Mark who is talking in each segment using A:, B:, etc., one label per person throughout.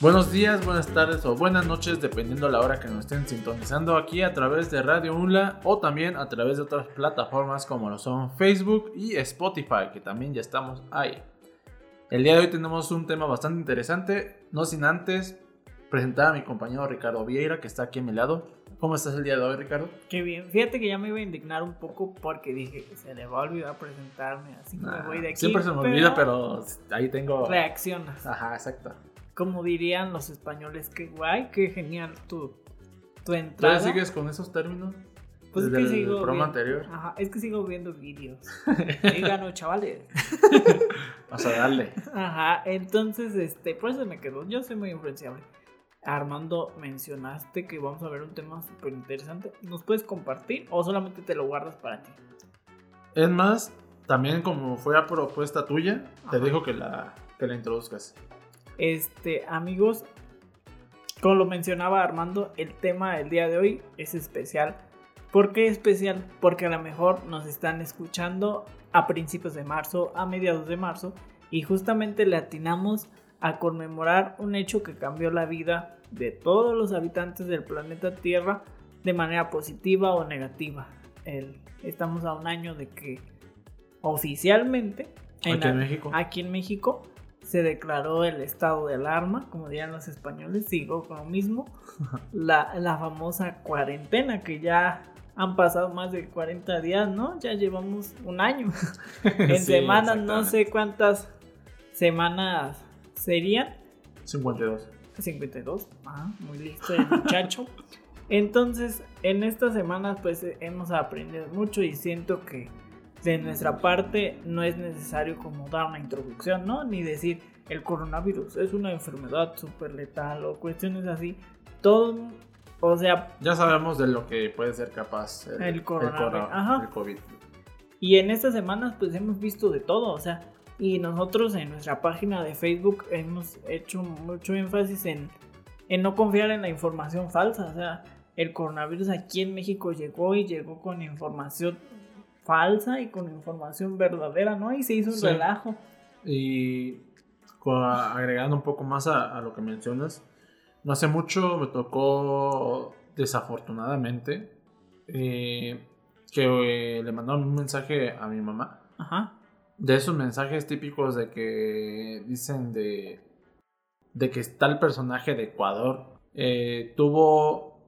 A: Buenos días, buenas tardes o buenas noches, dependiendo la hora que nos estén sintonizando aquí a través de Radio UNLA o también a través de otras plataformas como lo son Facebook y Spotify, que también ya estamos ahí. El día de hoy tenemos un tema bastante interesante, no sin antes presentar a mi compañero Ricardo Vieira, que está aquí a mi lado. ¿Cómo estás el día de hoy, Ricardo?
B: Qué bien. Fíjate que ya me iba a indignar un poco porque dije, se le va a olvidar presentarme, así que me voy de aquí.
A: Siempre se me olvida, pero ahí tengo...
B: Reaccionas.
A: Ajá, exacto
B: como dirían los españoles, que guay, qué genial tu, tu entrada.
A: ¿Tú sigues con esos términos?
B: Pues es que sigo.
A: El programa anterior.
B: Ajá, es que sigo viendo vídeos. Díganos, chavales.
A: Vas a darle.
B: Ajá, entonces, este, por eso me quedo. Yo soy muy influenciable. Armando, mencionaste que vamos a ver un tema súper interesante. ¿Nos puedes compartir o solamente te lo guardas para ti?
A: Es más, también como fue a propuesta tuya, te dejo que la, que la introduzcas.
B: Este, amigos, como lo mencionaba Armando, el tema del día de hoy es especial. ¿Por qué especial? Porque a lo mejor nos están escuchando a principios de marzo, a mediados de marzo, y justamente le atinamos a conmemorar un hecho que cambió la vida de todos los habitantes del planeta Tierra de manera positiva o negativa. estamos a un año de que oficialmente
A: México,
B: aquí en México se declaró el estado de alarma, como dirían los españoles, sigo con lo mismo, la, la famosa cuarentena que ya han pasado más de 40 días, ¿no? Ya llevamos un año. en semanas, no sé cuántas semanas serían.
A: 52.
B: 52, ah, muy listo el muchacho. Entonces, en estas semanas pues hemos aprendido mucho y siento que de nuestra parte no es necesario como dar una introducción, ¿no? Ni decir el coronavirus es una enfermedad súper letal o cuestiones así. Todo, o sea...
A: Ya sabemos de lo que puede ser capaz
B: el, coronavirus.
A: El, COVID.
B: Y en estas semanas pues hemos visto de todo, o sea, y nosotros en nuestra página de Facebook hemos hecho mucho énfasis en, en no confiar en la información falsa, o sea, el coronavirus aquí en México llegó y llegó con información falsa y con información verdadera, ¿no? Y se hizo un relajo.
A: Y agregando un poco más a, lo que mencionas, no hace mucho me tocó, desafortunadamente, eh, que eh, le mandaron un mensaje a mi mamá.
B: Ajá.
A: De esos mensajes típicos de que dicen de, de que tal personaje de Ecuador eh, tuvo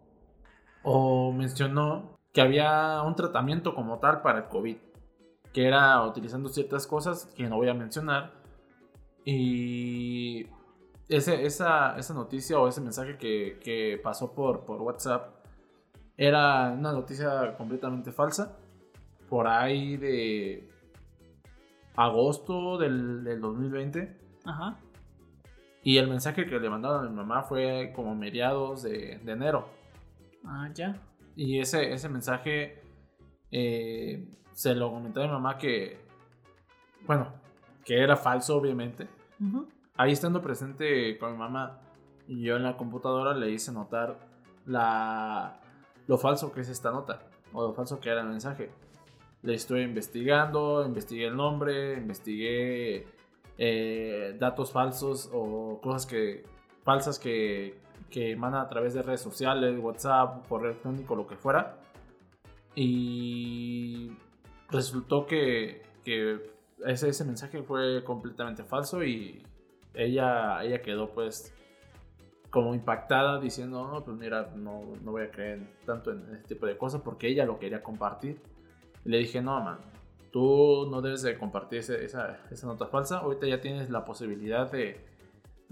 A: o mencionó que había un tratamiento como tal para el COVID, que era utilizando ciertas cosas que no voy a mencionar. Y ese, esa, esa noticia o ese mensaje que, que pasó por, por WhatsApp era una noticia completamente falsa. Por ahí de agosto del, del 2020.
B: Ajá.
A: Y el mensaje que le mandaron a mi mamá fue como mediados de, de enero.
B: Ah, ya.
A: Y ese, ese mensaje eh, se lo comentó a mi mamá que, bueno, que era falso, obviamente. Ahí estando presente con mi mamá y yo en la computadora le hice notar la, lo falso que es esta nota, o lo falso que era el mensaje. Le estoy investigando, investigué el nombre, investigué eh, datos falsos o cosas que falsas que, que emana a través de redes sociales, WhatsApp, correo electrónico, lo que fuera. Y resultó que, que ese, ese mensaje fue completamente falso y ella, ella quedó pues como impactada diciendo, no, pues mira, no, no voy a creer tanto en este tipo de cosas porque ella lo quería compartir. Y le dije, no, man, tú no debes de compartir esa, esa nota falsa. Ahorita ya tienes la posibilidad de,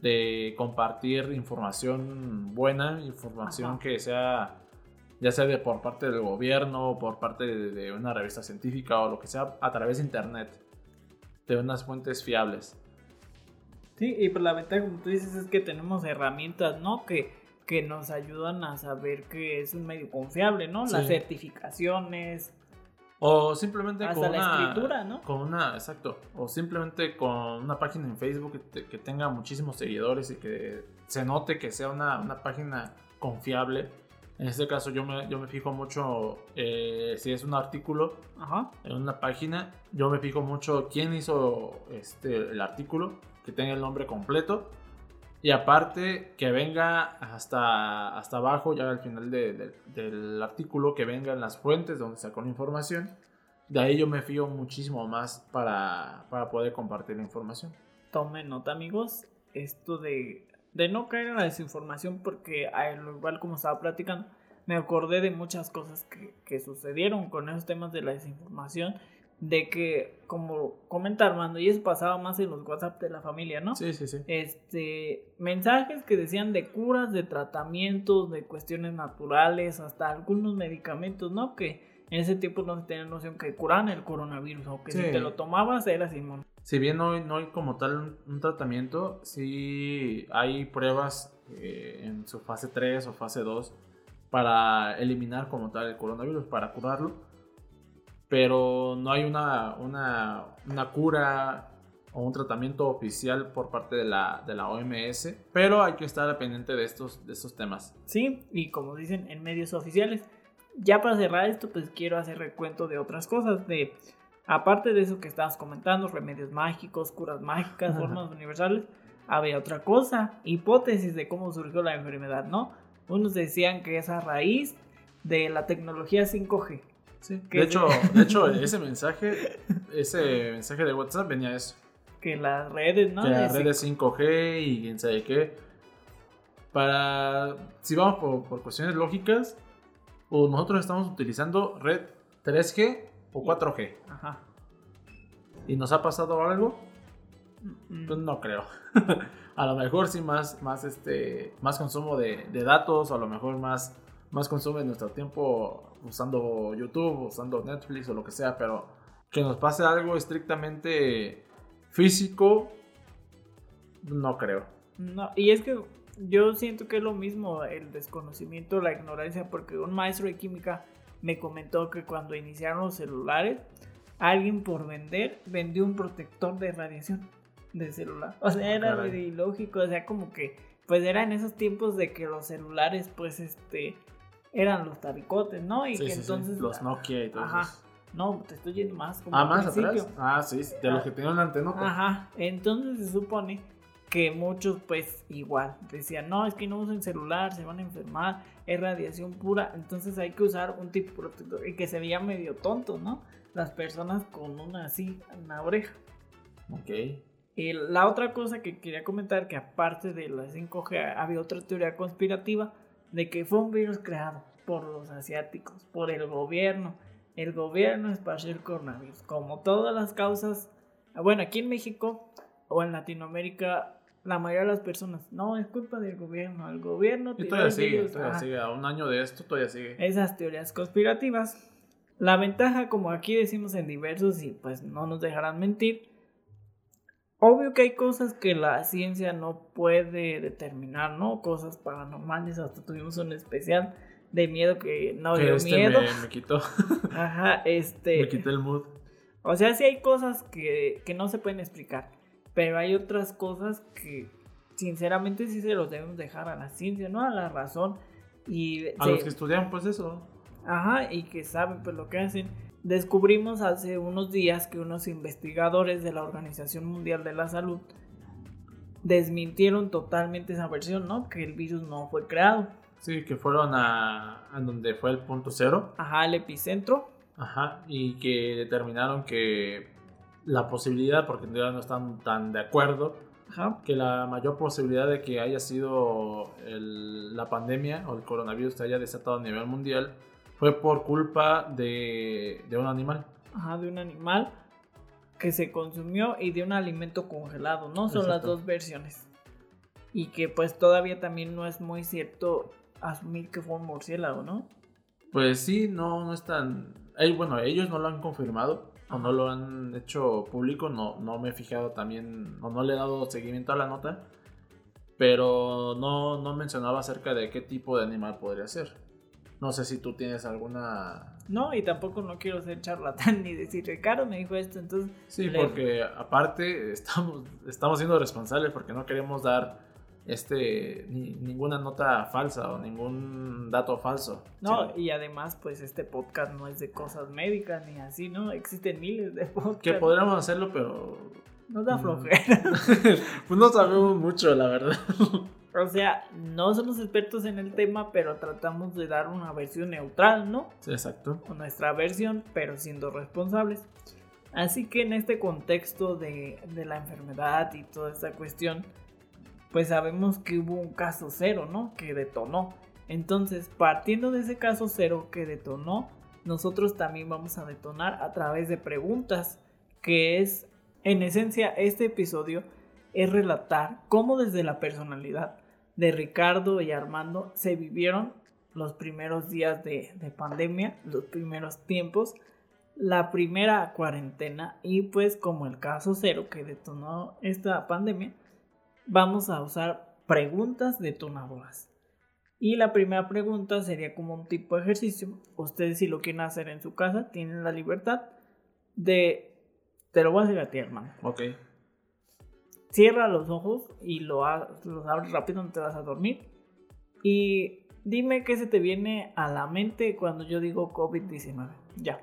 A: de compartir información buena, información que sea ya sea de por parte del gobierno, por parte de, una revista científica o lo que sea, a través de internet, de unas fuentes fiables.
B: Sí, y por la ventaja, como tú dices, es que tenemos herramientas, ¿no? Que, que nos ayudan a saber que es un medio confiable, ¿no? Las certificaciones,
A: o simplemente
B: con una, escritura, ¿no?
A: Con una, exacto. O simplemente con una página en Facebook que, tenga muchísimos seguidores y que se note que sea una, una página confiable. En este caso yo me, yo me fijo mucho eh, si es un artículo en una página, yo me fijo mucho quién hizo este, el artículo, que tenga el nombre completo Y aparte, que venga hasta, hasta abajo, ya al final del artículo, que vengan las fuentes donde sacó la información. De ahí yo me fío muchísimo más para, para poder compartir la información.
B: Tomen nota, amigos, esto de, de no caer en la desinformación, porque al igual como estaba platicando, me acordé de muchas cosas que, que sucedieron con esos temas de la desinformación de que, como comenta Armando, y eso pasaba más en los WhatsApp de la familia, ¿no?
A: Sí, sí, sí.
B: Este, mensajes que decían de curas, de tratamientos, de cuestiones naturales, hasta algunos medicamentos, ¿no? Que en ese tiempo no se tenía noción que curan el coronavirus, o que si te lo tomabas eras inmune.
A: Si bien no, no hay como tal un, tratamiento, sí hay pruebas eh, en su fase 3 o fase 2 para eliminar como tal el coronavirus, para curarlo pero no hay una, una, una cura o un tratamiento oficial por parte de la, de la OMS, pero hay que estar pendiente de estos, de estos temas.
B: Sí, y como dicen en medios oficiales, ya para cerrar esto, pues quiero hacer recuento de otras cosas, de aparte de eso que estabas comentando, remedios mágicos, curas mágicas, formas universales, había otra cosa, hipótesis de cómo surgió la enfermedad, ¿no? Unos decían que es a raíz de la tecnología 5G
A: de, hecho, de hecho, ese mensaje, ese mensaje de WhatsApp venía eso.
B: Que las redes, ¿no?
A: Que las redes 5G y quién sabe qué. Para, si vamos por, cuestiones lógicas, o nosotros estamos utilizando red 3G o 4G. Ajá. ¿Y nos ha pasado algo? Pues no creo. a lo mejor sí más, más, este, más consumo de, de datos, o a lo mejor más más consume nuestro tiempo usando YouTube, usando Netflix o lo que sea, pero que nos pase algo estrictamente físico, no creo.
B: No, y es que yo siento que es lo mismo el desconocimiento, la ignorancia, porque un maestro de química me comentó que cuando iniciaron los celulares, alguien por vender vendió un protector de radiación de celular. O sea, ah, era ilógico, o sea, como que pues era en esos tiempos de que los celulares pues este eran los tabicotes, ¿no? Y que entonces.
A: Los Nokia y todo Ajá.
B: No, te estoy yendo más como.
A: Ah, más atrás. Ah, sí, de los que tenían la antena.
B: Ajá. Entonces se supone que muchos, pues, igual decían, no, es que no usen celular, se van a enfermar, es radiación pura. Entonces hay que usar un tipo protector. Y que se veía medio tonto, ¿no? Las personas con una así en la oreja.
A: Ok.
B: Y la otra cosa que quería comentar, que aparte de la 5G, había otra teoría conspirativa de que fue un virus creado por los asiáticos, por el gobierno. El gobierno esparció el coronavirus. Como todas las causas, bueno, aquí en México o en Latinoamérica, la mayoría de las personas, no, es culpa del gobierno, el gobierno...
A: Y todavía sigue, todavía sigue, a un año de esto todavía sigue.
B: Esas teorías conspirativas. La ventaja, como aquí decimos en diversos, y pues no nos dejarán mentir, Obvio que hay cosas que la ciencia no puede determinar, ¿no? Cosas paranormales, hasta tuvimos un especial de miedo que no dio este miedo.
A: Me, quitó.
B: Ajá, este.
A: Me quitó el mood.
B: O sea, sí hay cosas que, que no se pueden explicar, pero hay otras cosas que sinceramente sí se los debemos dejar a la ciencia, ¿no? A la razón. Y
A: a los que estudian, pues eso.
B: Ajá, y que saben pues lo que hacen. Descubrimos hace unos días que unos investigadores de la Organización Mundial de la Salud desmintieron totalmente esa versión, ¿no? Que el virus no fue creado.
A: Sí, que fueron a, donde fue el punto cero.
B: Ajá, el epicentro.
A: Ajá, y que determinaron que la posibilidad, porque en realidad no están tan de acuerdo, Ajá. que la mayor posibilidad de que haya sido la pandemia o el coronavirus se haya desatado a nivel mundial fue por culpa de, de un animal.
B: Ajá, de un animal que se consumió y de un alimento congelado, ¿no? Son las dos versiones. Y que pues todavía también no es muy cierto asumir que fue un murciélago, ¿no?
A: Pues sí, no, no están... Eh, bueno, ellos no lo han confirmado o no lo han hecho público, no, no me he fijado también, o no le he dado seguimiento a la nota, pero no, no mencionaba acerca de qué tipo de animal podría ser. No sé si tú tienes alguna...
B: No, y tampoco no quiero ser charlatán ni decir, Ricardo me dijo esto, entonces...
A: Sí, porque aparte estamos, estamos siendo responsables porque no queremos dar este ninguna nota falsa o ningún dato falso.
B: No, y además pues este podcast no es de cosas médicas ni así, ¿no? Existen miles de podcasts.
A: Que podríamos hacerlo, pero
B: nos da
A: Mm.
B: flojera.
A: pues no sabemos mucho, la verdad.
B: O sea, no somos expertos en el tema, pero tratamos de dar una versión neutral, ¿no?
A: Sí, exacto.
B: O nuestra versión, pero siendo responsables. Así que en este contexto de, de la enfermedad y toda esta cuestión, pues sabemos que hubo un caso cero, ¿no? Que detonó. Entonces, partiendo de ese caso cero que detonó, nosotros también vamos a detonar a través de preguntas, que es, en esencia, este episodio es relatar cómo desde la personalidad de Ricardo y Armando se vivieron los primeros días de, de pandemia, los primeros tiempos, la primera cuarentena y pues como el caso cero que detonó esta pandemia, vamos a usar preguntas detonadoras. Y la primera pregunta sería como un tipo de ejercicio. Ustedes si lo quieren hacer en su casa, tienen la libertad de... Te lo voy a hacer a ti, hermano.
A: Ok.
B: Cierra los ojos y lo los abres rápido, no te vas a dormir. Y dime qué se te viene a la mente cuando yo digo COVID-19. Ya.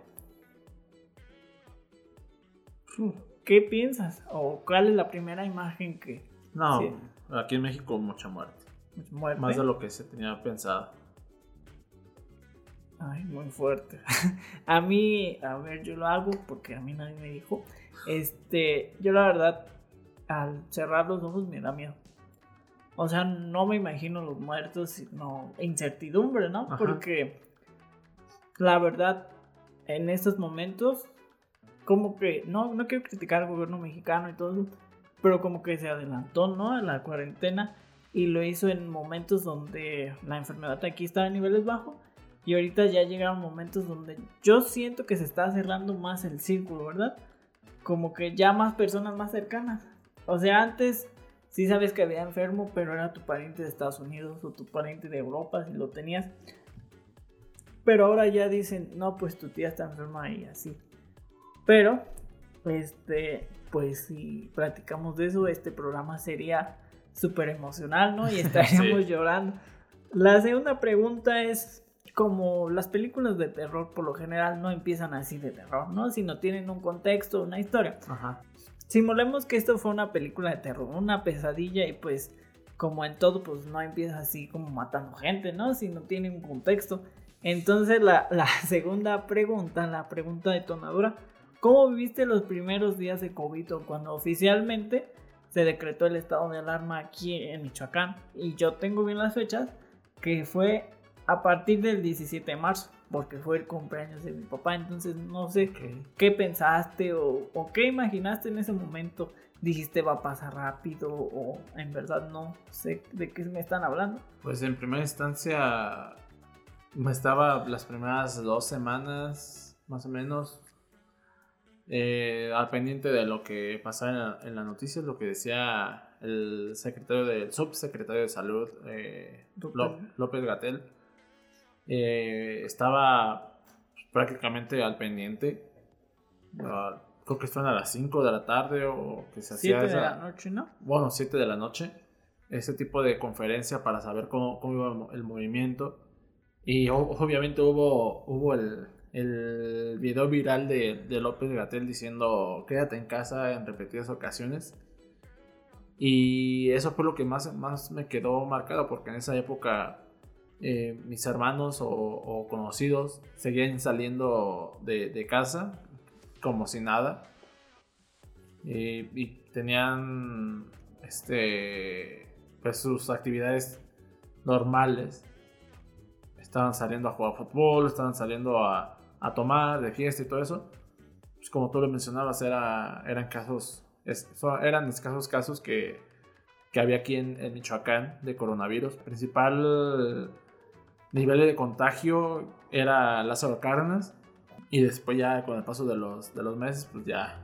B: ¿Qué piensas? ¿O cuál es la primera imagen que
A: No,
B: Sí.
A: aquí en México mucha muerte.
B: muerte?
A: Más de lo que se tenía pensado.
B: Ay, muy fuerte. a mí, a ver, yo lo hago porque a mí nadie me dijo. Este, yo la verdad, al cerrar los ojos me da miedo. O sea, no me imagino los muertos, sino incertidumbre, ¿no?
A: Ajá.
B: Porque la verdad, en estos momentos, como que, no, no quiero criticar al gobierno mexicano y todo eso, pero como que se adelantó, ¿no? A la cuarentena y lo hizo en momentos donde la enfermedad aquí estaba a niveles bajos y ahorita ya llegaron momentos donde yo siento que se está cerrando más el círculo, ¿verdad? Como que ya más personas más cercanas. O sea, antes sí sabes que había enfermo, pero era tu pariente de Estados Unidos o tu pariente de Europa si lo tenías. Pero ahora ya dicen, no, pues tu tía está enferma y así. Pero, este, pues si platicamos de eso, este programa sería súper emocional, ¿no? Y estaríamos
A: Sí.
B: llorando. La segunda pregunta es, como las películas de terror por lo general no empiezan así de terror, ¿no? Sino tienen un contexto, una historia.
A: Ajá.
B: Simulemos que esto fue una película de terror, una pesadilla y pues como en todo pues no empieza así como matando gente, ¿no? Sino tiene un contexto. Entonces la, segunda pregunta, la pregunta detonadora, ¿cómo viviste los primeros días de COVID cuando oficialmente se decretó el estado de alarma aquí en Michoacán? Y yo tengo bien las fechas, que fue a partir del 17 de marzo, porque fue el cumpleaños de mi papá, entonces no sé qué pensaste o, o qué imaginaste en ese momento. Dijiste va a pasar rápido o en verdad no sé de qué me están hablando.
A: Pues en primera instancia me estaba las primeras dos semanas más o menos eh, al pendiente de lo que pasaba en, la- en noticias, lo que decía el secretario del subsecretario de salud eh,
B: López.
A: Ló- Gatel. estaba prácticamente al pendiente. Ah, creo que fueron a las 5 de la tarde o que se hacía
B: 7 de la noche, ¿no?
A: bueno, 7 de la noche, ese tipo de conferencia para saber cómo, cómo iba el mo- el movimiento. Y obviamente hubo, hubo el, el video viral de, de López Gatel diciendo quédate en casa en repetidas ocasiones. Y eso fue lo que más, más me quedó marcado porque en esa época eh, mis hermanos o, conocidos seguían saliendo de, casa como si nada. Y tenían este pues sus actividades normales. Estaban saliendo a jugar fútbol, estaban saliendo a, a tomar de fiesta y todo eso. Pues como tú lo mencionabas, era, eran casos, eran escasos casos que, que había aquí en, en Michoacán de coronavirus. Principal nivel de contagio era Lázaro Cárdenas. Y después ya con el paso de los, de los meses, pues ya,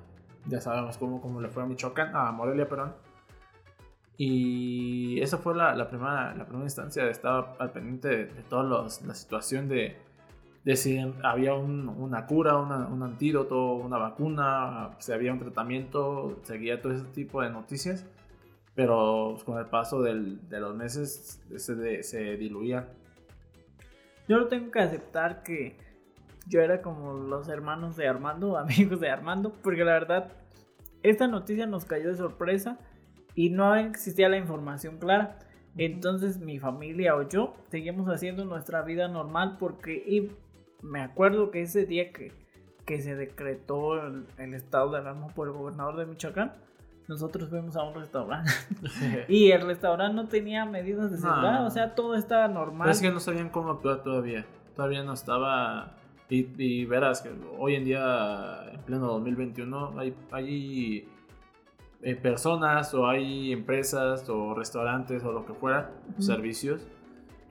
A: ya sabemos cómo, cómo le fue a Michoacán, a Morelia, perdón. Y esa fue la, la primera, la primera instancia estar al pendiente de, de toda la situación de, de si había un- una cura, una- un antídoto, una vacuna, si había un tratamiento, seguía todo ese tipo de noticias. Pero con el paso del- de los meses se, se diluía.
B: Yo lo tengo que aceptar que yo era como los hermanos de Armando, amigos de Armando, porque la verdad esta noticia nos cayó de sorpresa y no existía la información clara. Entonces mi familia o yo seguimos haciendo nuestra vida normal porque y me acuerdo que ese día que, que se decretó el, estado de alarma por el gobernador de Michoacán, nosotros fuimos a un restaurante y el restaurante no tenía medidas de seguridad, o sea, todo estaba normal.
A: es que no sabían cómo actuar todavía, todavía no estaba... Y, verás que hoy en día, en pleno 2021, hay, hay eh, personas o hay empresas o restaurantes o lo que fuera, servicios,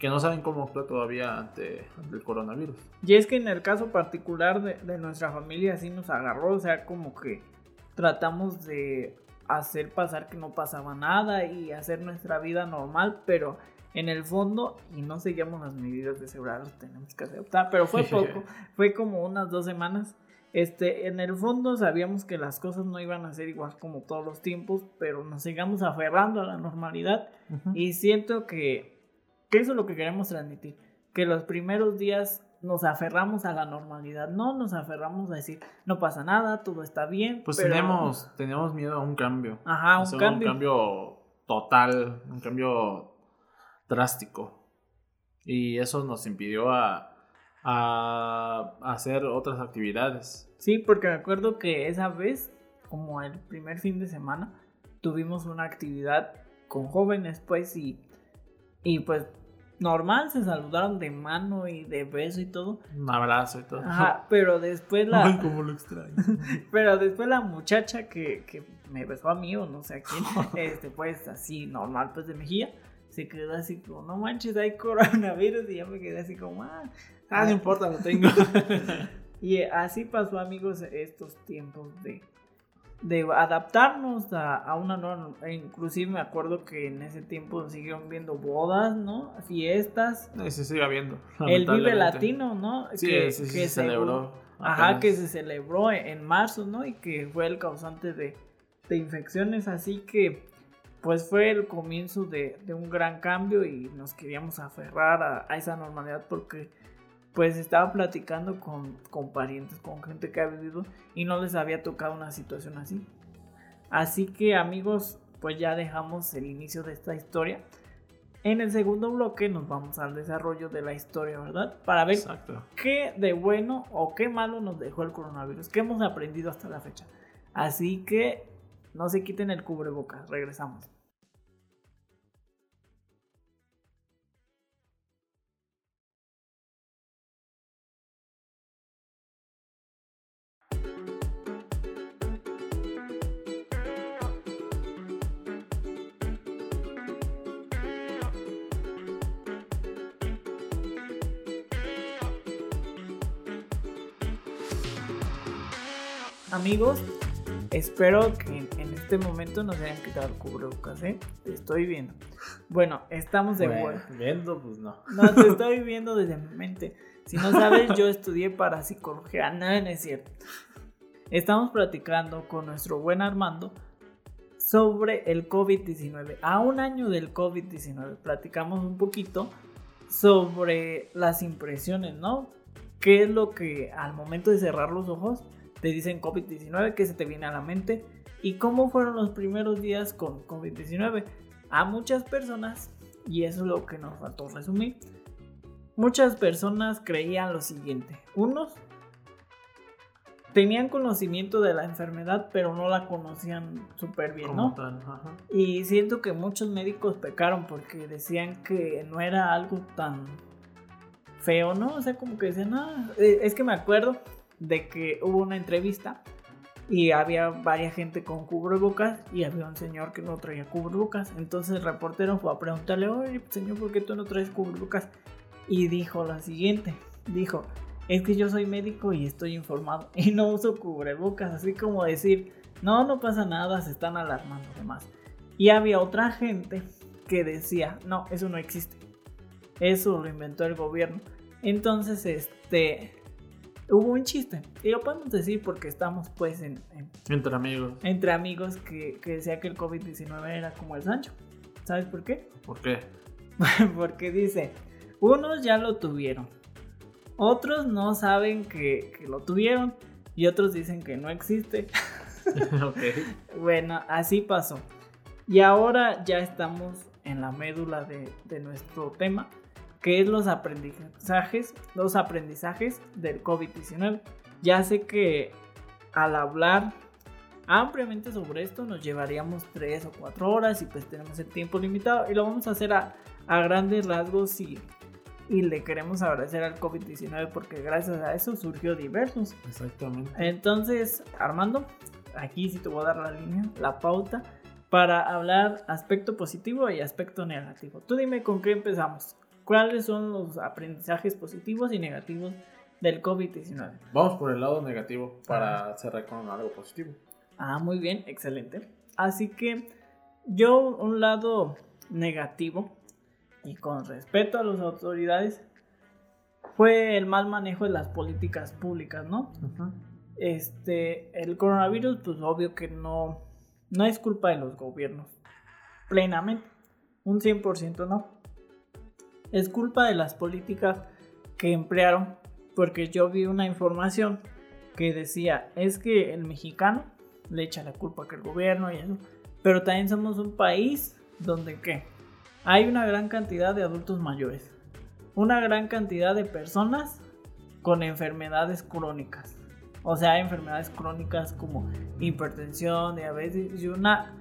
A: que no saben cómo actuar todavía ante, el coronavirus.
B: Y es que en el caso particular de, de nuestra familia sí nos agarró, o sea, como que tratamos de hacer pasar que no pasaba nada y hacer nuestra vida normal, pero en el fondo, y no seguíamos las medidas de seguridad, tenemos que aceptar, pero fue poco, fue como unas dos semanas. Este, en el fondo sabíamos que las cosas no iban a ser igual como todos los tiempos, pero nos sigamos aferrando a la normalidad. Y siento que, eso es lo que queremos transmitir, que los primeros días nos aferramos a la normalidad, no nos aferramos a decir no pasa nada, todo está bien.
A: Pues tenemos, tenemos miedo a un cambio.
B: Ajá, un cambio.
A: Un cambio total, un cambio drástico. Y eso nos impidió a, a hacer otras actividades.
B: Sí, porque me acuerdo que esa vez, como el primer fin de semana, tuvimos una actividad con jóvenes, pues, y, y pues normal, se saludaron de mano y de beso y todo.
A: Un abrazo y todo.
B: Ajá, pero después la...
A: Ay, cómo lo extraño.
B: pero después la muchacha que, que, me besó a mí o no sé a quién, este, pues así, normal, pues de mejilla, se quedó así como, no manches, hay coronavirus y yo me quedé así como, ah,
A: Ah, no importa, lo tengo.
B: y así pasó, amigos, estos tiempos de, de adaptarnos a, una nueva. E inclusive me acuerdo que en ese tiempo siguieron viendo bodas, ¿no? Fiestas.
A: Sí, se sigue viendo.
B: El Vive Latino, ¿no?
A: Sí, que, sí, se celebró.
B: Ajá, que se celebró en marzo, ¿no? Y que fue el causante de, de infecciones. Así que pues fue el comienzo de, de, un gran cambio y nos queríamos aferrar a, a, esa normalidad porque pues estaba platicando con, con parientes, con gente que ha vivido y no les había tocado una situación así. Así que amigos, pues ya dejamos el inicio de esta historia. En el segundo bloque nos vamos al desarrollo de la historia, ¿verdad? Para ver qué de bueno o qué malo nos dejó el coronavirus, qué hemos aprendido hasta la fecha. Así que no se quiten el cubrebocas, regresamos. Amigos, espero que en este momento no se hayan quitado cubrebocas, ¿eh? Te estoy viendo. Bueno, estamos de vuelta.
A: Viendo, pues no.
B: No, te estoy viendo desde mi mente. Si no sabes, yo estudié para psicología. No, no es cierto. Estamos platicando con nuestro buen Armando sobre el COVID-19. A un año del COVID-19 platicamos un poquito sobre las impresiones, ¿no? ¿Qué es lo que al momento de cerrar los ojos te dicen COVID-19, ¿qué se te viene a la mente? ¿Y cómo fueron los primeros días con COVID-19? A muchas personas, y eso es lo que nos faltó resumir, muchas personas creían lo siguiente. Unos tenían conocimiento de la enfermedad, pero no la conocían súper bien, ¿no? Y siento que muchos médicos pecaron porque decían que no era algo tan feo, ¿no? O sea, como que decían, ah, es que me acuerdo de que hubo una entrevista y había varias gente con cubrebocas y había un señor que no traía cubrebocas. Entonces el reportero fue a preguntarle, oye, señor, ¿por qué tú no traes cubrebocas? Y dijo lo siguiente, dijo, es que yo soy médico y estoy informado y no uso cubrebocas, así como decir, no, no pasa nada, se están alarmando demás. Y había otra gente que decía, no, eso no existe. Eso lo inventó el gobierno. Entonces, este, hubo un chiste. Y lo podemos decir porque estamos pues en...
A: entre amigos.
B: Entre amigos que, que decía que el COVID-19 era como el Sancho. ¿Sabes por qué?
A: ¿Por qué?
B: porque dice, unos ya lo tuvieron. Otros no saben que, que, lo tuvieron. Y otros dicen que no existe. Bueno, así pasó. Y ahora ya estamos en la médula de, de nuestro tema, que es los aprendizajes, los aprendizajes del COVID-19. Ya sé que al hablar ampliamente sobre esto nos llevaríamos 3 o 4 horas y pues tenemos el tiempo limitado y lo vamos a hacer a, a grandes rasgos y, y le queremos agradecer al COVID-19 porque gracias a eso surgió diversos.
A: Exactamente.
B: Entonces, Armando, aquí sí te voy a dar la línea, la pauta para hablar aspecto positivo y aspecto negativo. Tú dime con qué empezamos. ¿Cuáles son los aprendizajes positivos y negativos del COVID-19?
A: Vamos por el lado negativo para cerrar con algo positivo.
B: Ah, muy bien, excelente. Así que yo un lado negativo y con respeto a las autoridades fue el mal manejo de las políticas públicas, ¿no? Este, el coronavirus, pues obvio que no, no es culpa de los gobiernos, plenamente, un 100% no. Es culpa de las políticas que emplearon, porque yo vi una información que decía, es que el mexicano le echa la culpa que el gobierno y eso, pero también somos un país donde qué? Hay una gran cantidad de adultos mayores, una gran cantidad de personas con enfermedades crónicas. O sea, enfermedades crónicas como hipertensión, diabetes y una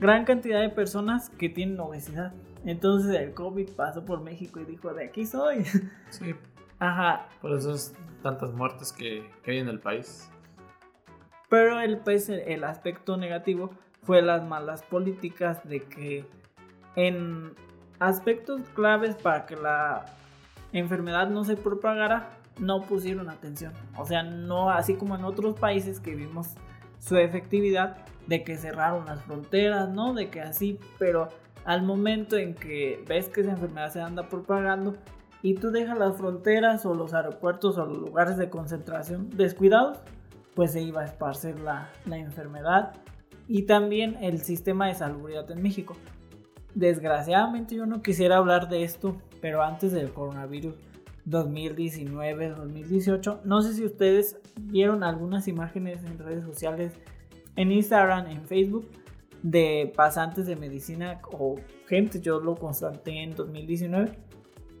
B: gran cantidad de personas que tienen obesidad. Entonces el COVID pasó por México y dijo, de aquí soy.
A: Sí,
B: Ajá.
A: por eso es tantas muertes que, que hay en el país.
B: Pero el, pues, el aspecto negativo fue las malas políticas de que en aspectos claves para que la enfermedad no se propagara, no pusieron atención. O sea, no así como en otros países que vimos su efectividad de que cerraron las fronteras, ¿no? De que así, pero al momento en que ves que esa enfermedad se anda propagando y tú dejas las fronteras o los aeropuertos o los lugares de concentración descuidados, pues se iba a esparcer la, la enfermedad y también el sistema de salubridad en México. Desgraciadamente yo no quisiera hablar de esto, pero antes del coronavirus 2019-2018, no sé si ustedes vieron algunas imágenes en redes sociales, en Instagram, en Facebook, de pasantes de medicina o gente, yo lo constaté en 2019,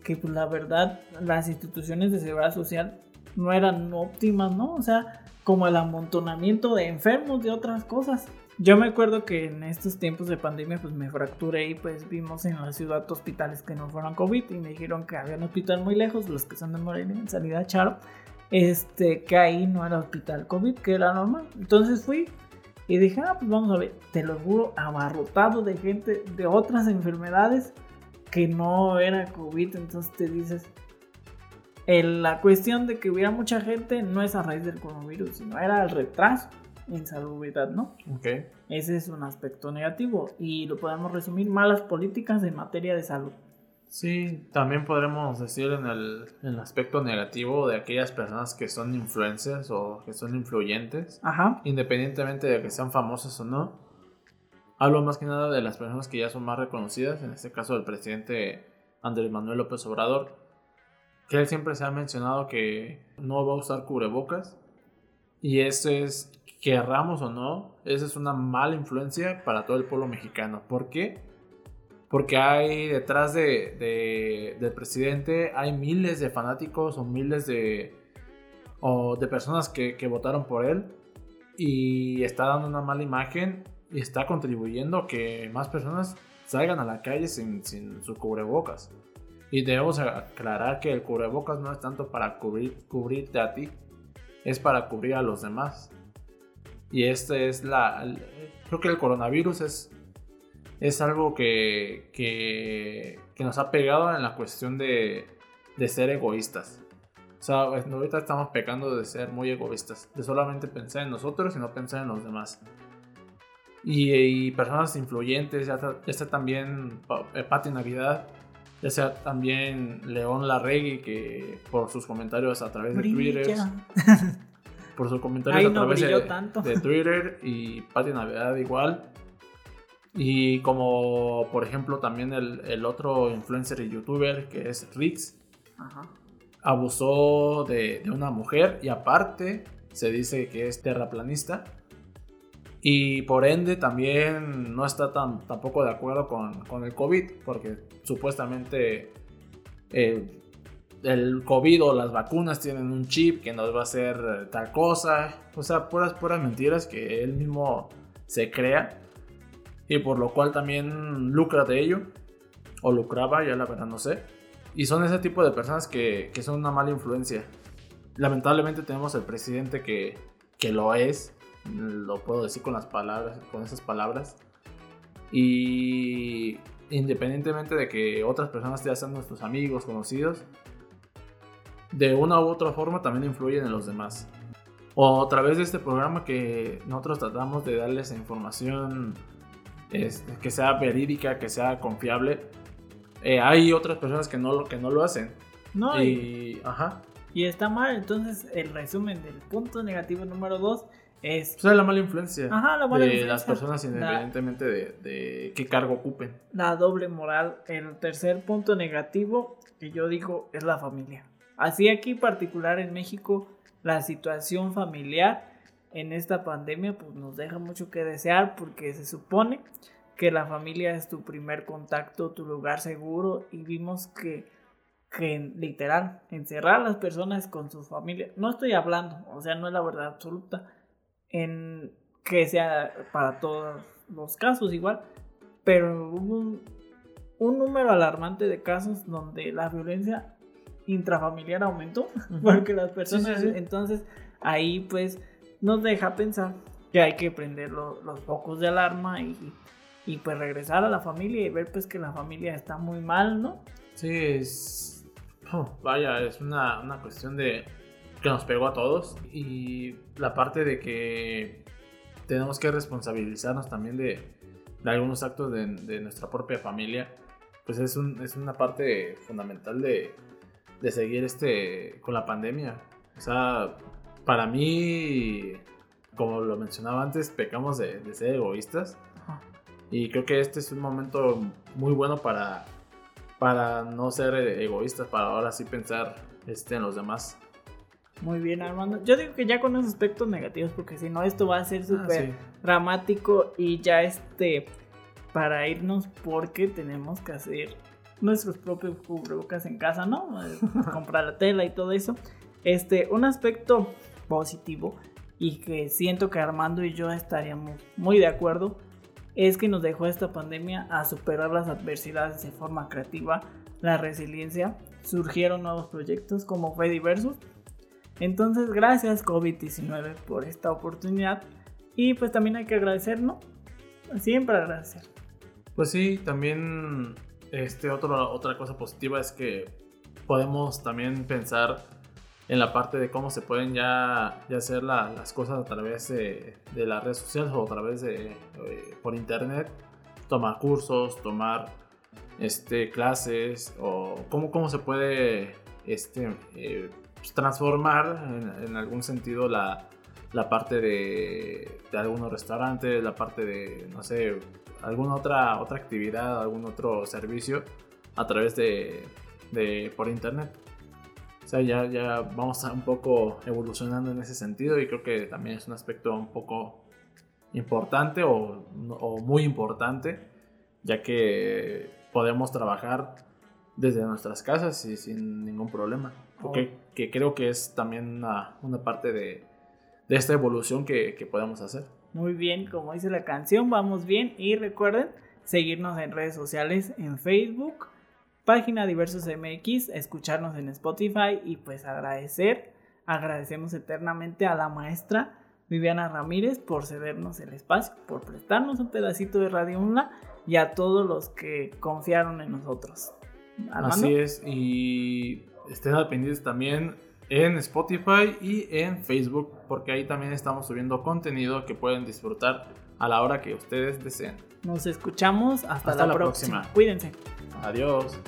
B: que pues la verdad las instituciones de seguridad social no eran óptimas, ¿no? O sea, como el amontonamiento de enfermos de otras cosas. Yo me acuerdo que en estos tiempos de pandemia pues me fracturé y pues vimos en la ciudad hospitales que no fueran COVID y me dijeron que había un hospital muy lejos, los que son de Morelia, en salida Charo, este, que ahí no era hospital COVID, que era normal. Entonces fui y dije, ah, pues vamos a ver, te lo juro, abarrotado de gente de otras enfermedades que no era COVID, entonces te dices, el- la cuestión de que hubiera mucha gente no es a raíz del coronavirus, sino era el retraso en salubridad, ¿no?
A: Ok.
B: Ese es un aspecto negativo y lo podemos resumir malas políticas en materia de salud.
A: Sí, también podremos decir en el, en el aspecto negativo de aquellas personas que son influencers o que son influyentes,
B: Ajá.
A: independientemente de que sean famosas o no. Hablo más que nada de las personas que ya son más reconocidas, en este caso el presidente Andrés Manuel López Obrador, que él siempre se ha mencionado que no va a usar cubrebocas. Y eso es, querramos o no, esa es una mala influencia para todo el pueblo mexicano. ¿Por qué? Porque hay detrás de, de- del presidente, hay miles de fanáticos o miles de, o de personas que, que votaron por él. Y está dando una mala imagen y está contribuyendo a que más personas salgan a la calle sin, sin su cubrebocas. Y debemos aclarar que el cubrebocas no es tanto para cubrir, cubrirte a ti, es para cubrir a los demás. Y este es la... creo que el coronavirus es, es algo que, que, que nos ha pegado en la cuestión de, de ser egoístas. O sea, ahorita estamos pecando de ser muy egoístas, de solamente pensar en nosotros y no pensar en los demás. Y, y personas influyentes, ya sea también eh, Pati Navidad, ya sea también León Larregui, que por sus comentarios a través de Twitter,
B: Brilla.
A: por sus comentarios
B: Ahí
A: a
B: no
A: través de, de Twitter y Pati Navidad igual. Y como por ejemplo también el, el otro influencer y youtuber que es Rix,
B: Ajá.
A: abusó de, de una mujer y aparte se dice que es terraplanista. Y por ende también no está tan, tampoco de acuerdo con, con el COVID, porque supuestamente eh, el COVID o las vacunas tienen un chip que nos va a hacer tal cosa. O sea, puras, puras mentiras que él mismo se crea. Y por lo cual también lucra de ello. O lucraba, ya la verdad no sé. Y son ese tipo de personas que, que son una mala influencia. Lamentablemente tenemos el presidente que, que lo es. Lo puedo decir con las palabras, con esas palabras. Y independientemente de que otras personas ya sean nuestros amigos, conocidos, de una u otra forma también influyen en los demás. O a través de este programa que nosotros tratamos de darles información este, que sea verídica, que sea confiable, eh, hay otras personas que no, que no lo hacen.
B: No,
A: y, ajá.
B: y está mal. Entonces, el resumen del punto negativo número 2 es
A: O sea, la mala influencia
B: Ajá, la mala
A: de
B: influencia.
A: las personas
B: La-
A: independientemente de, de qué cargo ocupen.
B: la doble moral. El tercer punto negativo que yo digo es la familia. Así aquí particular en México, la situación familiar en esta pandemia pues nos deja mucho que desear porque se supone que la familia es tu primer contacto, tu lugar seguro y vimos que, que literal encerrar a las personas con sus familias, no estoy hablando, o sea, no es la verdad absoluta, en que sea para todos los casos igual, pero hubo un, un número alarmante de casos donde la violencia intrafamiliar aumentó porque las personas
A: Sí, sí, sí.
B: entonces ahí pues nos deja pensar que hay que prender lo- los focos de alarma y, pues regresar a la familia y ver pues que la familia está muy mal, ¿no?
A: Sí, es. oh, vaya, es una, una cuestión de. que nos pegó a todos. Y la parte de que tenemos que responsabilizarnos también de, algunos actos de, de nuestra propia familia. Pues es, un- es una parte fundamental de, de seguir este con la pandemia. O sea, para mí, como lo mencionaba antes, pecamos de, de ser egoístas. Y creo que este es un momento muy bueno para, para no ser egoístas, para ahora sí pensar este, en los demás.
B: Muy bien, Armando. Yo digo que ya con los aspectos negativos, porque si no, esto va a ser súper
A: Ah, sí.
B: dramático y ya este, para irnos, porque tenemos que hacer nuestros propios cubrebocas en casa, ¿no? Comprar la tela y todo eso. Este, un aspecto positivo y que siento que Armando y yo estaríamos muy de acuerdo es que nos dejó esta pandemia a superar las adversidades de forma creativa, la resiliencia, surgieron nuevos proyectos como fue Diversus. Entonces, gracias COVID-19 por esta oportunidad y pues también hay que agradecer, ¿no? Siempre agradecer.
A: Pues sí, también este otro, otra cosa positiva es que podemos también pensar en la parte de cómo se pueden ya, hacer la- las cosas a través de, las redes sociales o a través de eh, por internet, tomar cursos, tomar este, clases o cómo, se puede este, eh, pues, transformar en, algún sentido la, parte de, algunos restaurantes, la parte de, no sé, alguna otra, otra actividad, algún otro servicio a través de por internet. O sea, ya, ya vamos a un poco evolucionando en ese sentido y creo que también es un aspecto un poco importante o, o muy importante, ya que podemos trabajar desde nuestras casas y sin ningún problema. Porque que creo que es también una, una parte de, de esta evolución que, que podemos hacer.
B: Muy bien, como dice la canción, vamos bien y recuerden seguirnos en redes sociales, en Facebook, página Diversos MX, escucharnos en Spotify y pues agradecer, agradecemos eternamente a la maestra Viviana Ramírez por cedernos el espacio, por prestarnos un pedacito de Radio UNLA y a todos los que confiaron en nosotros. Armando,
A: Así es, y estén pendientes también en Spotify y en Facebook, porque ahí también estamos subiendo contenido que pueden disfrutar a la hora que ustedes deseen.
B: nos escuchamos hasta,
A: Hasta
B: la,
A: la
B: próxima.
A: próxima.
B: Cuídense.
A: Adiós.